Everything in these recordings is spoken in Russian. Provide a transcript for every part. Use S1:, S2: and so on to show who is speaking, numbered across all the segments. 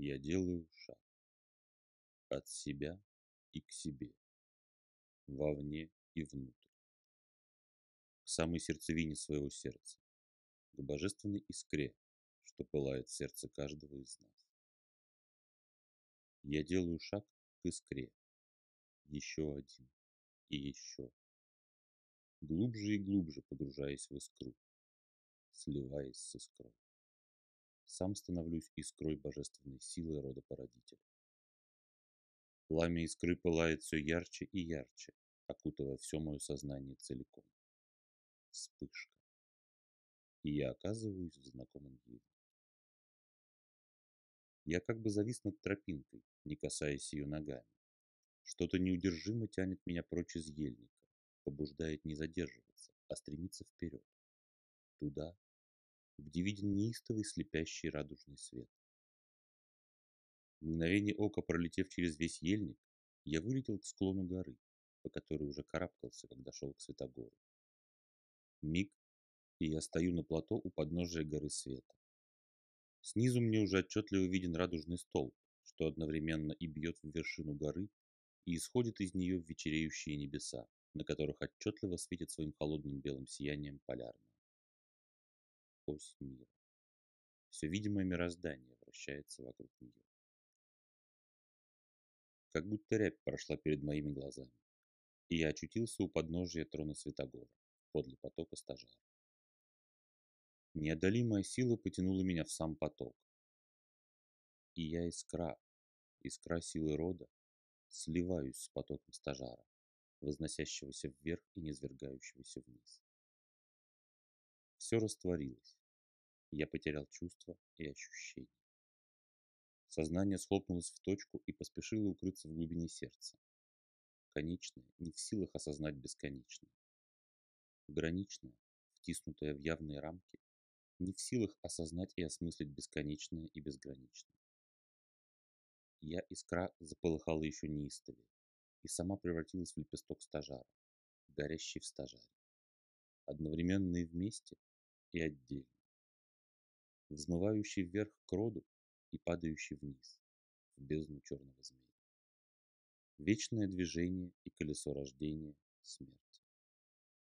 S1: Я делаю шаг от себя и к себе, вовне и внутрь, к самой сердцевине своего сердца, к божественной искре, что пылает в сердце каждого из нас. Я делаю шаг к искре, еще один и еще, глубже и глубже погружаясь в искру, сливаясь с искрой. Сам становлюсь искрой божественной силы рода породителя. Пламя искры пылает все ярче и ярче, окутывая все мое сознание целиком. Вспышка. И я оказываюсь в знакомом виде. Я как бы завис над тропинкой, не касаясь ее ногами. Что-то неудержимо тянет меня прочь из ельника, побуждает не задерживаться, а стремиться вперед. Туда, где виден неистовый слепящий радужный свет. В мгновение ока, пролетев через весь ельник, я вылетел к склону горы, по которой уже карабкался, когда шел к Святогору. Миг, и я стою на плато у подножия горы Света. Снизу мне уже отчетливо виден радужный столб, что одновременно и бьет в вершину горы, и исходит из нее в вечереющие небеса, на которых отчетливо светит своим холодным белым сиянием полярное ось мира. Все видимое мироздание вращается вокруг нее. Как будто рябь прошла перед моими глазами, и я очутился у подножия трона Святогора, подле потока стажара. Неодолимая сила потянула меня в сам поток. И я искра, искра силы рода, сливаюсь с потоком стажара, возносящегося вверх и низвергающегося вниз. Все растворилось. Я потерял чувства и ощущения. Сознание схлопнулось в точку и поспешило укрыться в глубине сердца. Конечное не в силах осознать бесконечное. Граничное, втиснутое в явные рамки, не в силах осознать и осмыслить бесконечное и безграничное. Я искра заполыхала еще неистовее и сама превратилась в лепесток стажара, горящий в стажаре. Одновременно и вместе, и отдельно взмывающий вверх к роду и падающий вниз, в бездну черного змея. Вечное движение и колесо рождения, смерти.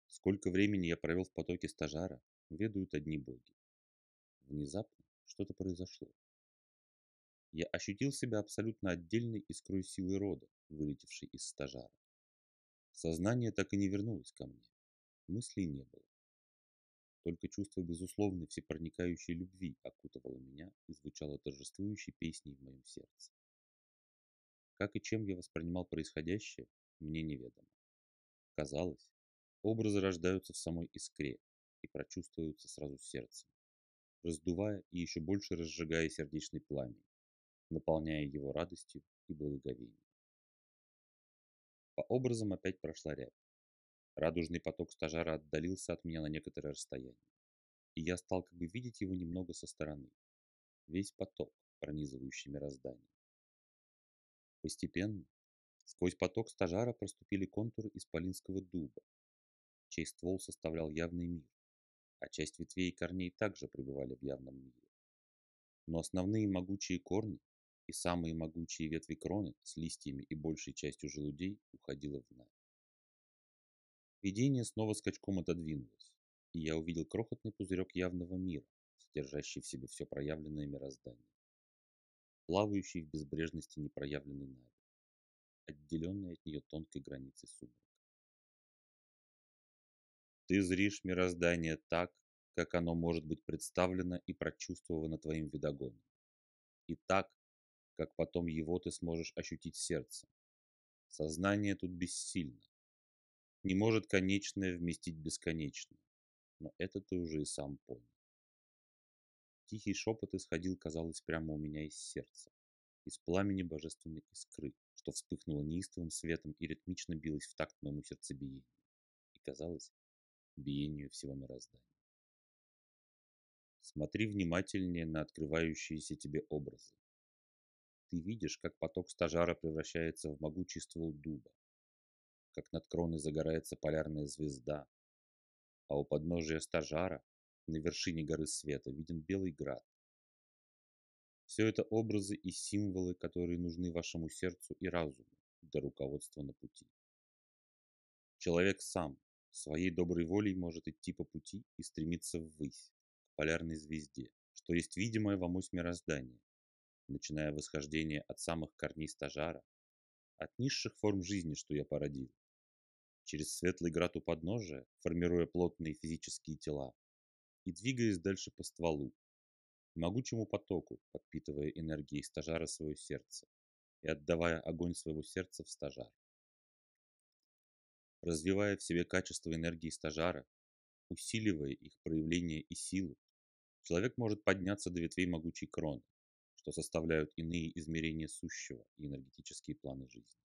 S1: Сколько времени я провел в потоке стажара, ведают одни боги. Внезапно что-то произошло. Я ощутил себя абсолютно отдельной искрой силы рода, вылетевшей из стажара. Сознание так и не вернулось ко мне. Мыслей не было. Только чувство безусловной всепроникающей любви окутывало меня и звучало торжествующей песней в моем сердце. Как и чем я воспринимал происходящее, мне неведомо. Казалось, образы рождаются в самой искре и прочувствуются сразу сердцем, раздувая и еще больше разжигая сердечный пламень, наполняя его радостью и благоговением. По образам опять прошла рябь. Радужный поток стажара отдалился от меня на некоторое расстояние, и я стал как бы видеть его немного со стороны. Весь поток, пронизывающий мироздание. Постепенно сквозь поток стажара проступили контуры исполинского дуба, чей ствол составлял явный мир, а часть ветвей и корней также пребывали в явном мире. Но основные могучие корни и самые могучие ветви кроны с листьями и большей частью желудей уходило в Навь. Видение снова скачком отодвинулось, и я увидел крохотный пузырек явного мира, содержащий в себе все проявленное мироздание, плавающий в безбрежности непроявленной нави, отделенный от нее тонкой границей сумрака. Ты зришь мироздание так, как оно может быть представлено и прочувствовано твоим видогоном, и так, как потом его ты сможешь ощутить сердцем. Сознание тут бессильно, не может конечное вместить бесконечное. Но это ты уже и сам понял. Тихий шепот исходил, казалось, прямо у меня из сердца, из пламени божественной искры, что вспыхнуло неистовым светом и ритмично билось в такт моему сердцебиению, и, казалось, биению всего мироздания. Смотри внимательнее на открывающиеся тебе образы. Ты видишь, как поток стажара превращается в могучий ствол дуба, как над кроной загорается полярная звезда, а у подножия стажара, на вершине горы света, виден белый град. Все это образы и символы, которые нужны вашему сердцу и разуму для руководства на пути. Человек сам своей доброй волей может идти по пути и стремиться ввысь, к полярной звезде, что есть видимое вам ось мироздания, начиная восхождение от самых корней стажара, от низших форм жизни, что я породил, через светлый град у подножия, формируя плотные физические тела, и двигаясь дальше по стволу, могучему потоку, подпитывая энергией стажара свое сердце и отдавая огонь своего сердца в стажар. Развивая в себе качество энергии стажара, усиливая их проявление и силу, человек может подняться до ветвей могучей кроны, что составляют иные измерения сущего и энергетические планы жизни.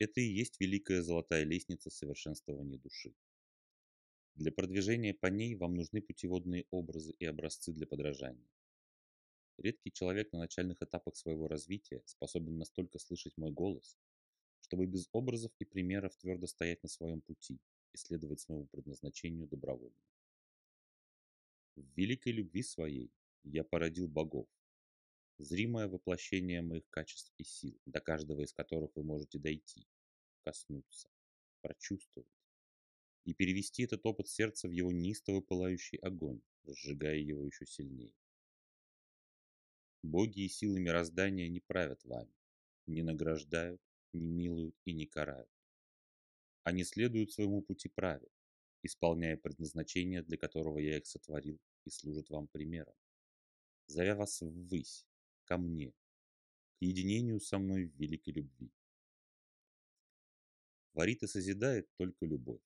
S1: Это и есть великая золотая лестница совершенствования души. Для продвижения по ней вам нужны путеводные образы и образцы для подражания. Редкий человек на начальных этапах своего развития способен настолько слышать мой голос, чтобы без образов и примеров твердо стоять на своем пути и следовать своему предназначению добровольно. В великой любви своей я породил богов, зримое воплощение моих качеств и сил, до каждого из которых вы можете дойти, коснуться, прочувствовать и перевести этот опыт сердца в его неистово пылающий огонь, сжигая его еще сильнее. Боги и силы мироздания не правят вами, не награждают, не милуют и не карают. Они следуют своему пути праве, исполняя предназначение, для которого я их сотворил, и служат вам примером. Зовя вас ввысь, ко мне, к единению со мной в великой любви. Творит и созидает только любовь.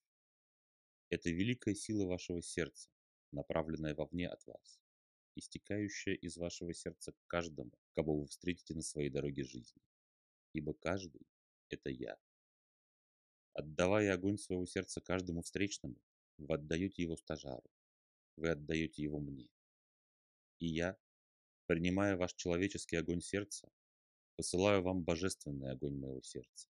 S1: Это великая сила вашего сердца, направленная вовне от вас, истекающая из вашего сердца к каждому, кого вы встретите на своей дороге жизни. Ибо каждый – это я. Отдавая огонь своего сердца каждому встречному, вы отдаете его стажару, вы отдаете его мне. И я, принимая ваш человеческий огонь сердца, посылаю вам божественный огонь моего сердца,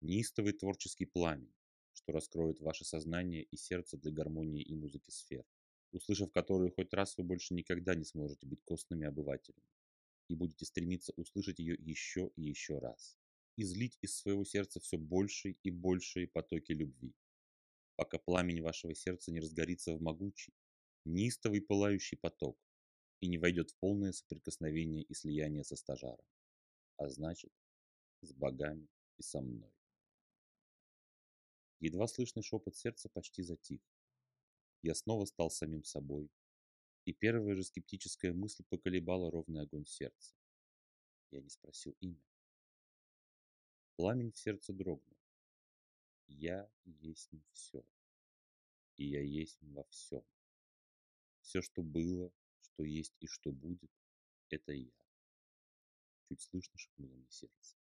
S1: неистовый творческий пламень, что раскроет ваше сознание и сердце для гармонии и музыки сфер, услышав которые хоть раз вы больше никогда не сможете быть костными обывателями и будете стремиться услышать ее еще и еще раз, и злить из своего сердца все большие и большие потоки любви, пока пламень вашего сердца не разгорится в могучий, неистовый пылающий поток и не войдет в полное соприкосновение и слияние со стажаром, а значит, с богами и со мной. Едва слышный шепот сердца почти затих. Я снова стал самим собой, и первая же скептическая мысль поколебала ровный огонь сердца. Я не спросил имя. Пламень в сердце дрогнул. Я есть все, и я есть во всем. Все, что было, что есть и что будет, это я. Чуть слышно шепнуло мне сердце.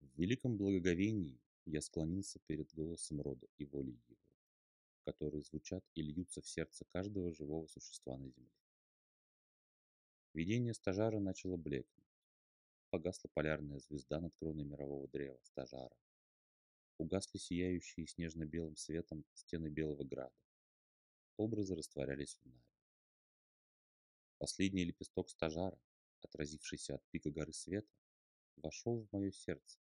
S1: В великом благоговении я склонился перед голосом рода и волей его, которые звучат и льются в сердце каждого живого существа на земле. Видение стажара начало блекнуть. Погасла полярная звезда над кроной мирового древа стажара. Угасли сияющие снежно-белым светом стены Белого Града. Образы растворялись в Наве. Последний лепесток стажара, отразившийся от пика горы света, вошел в мое сердце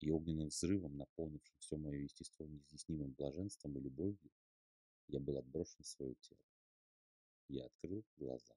S1: и огненным взрывом, наполнившим все мое естество неизъяснимым блаженством и любовью, я был отброшен в свое тело. Я открыл глаза.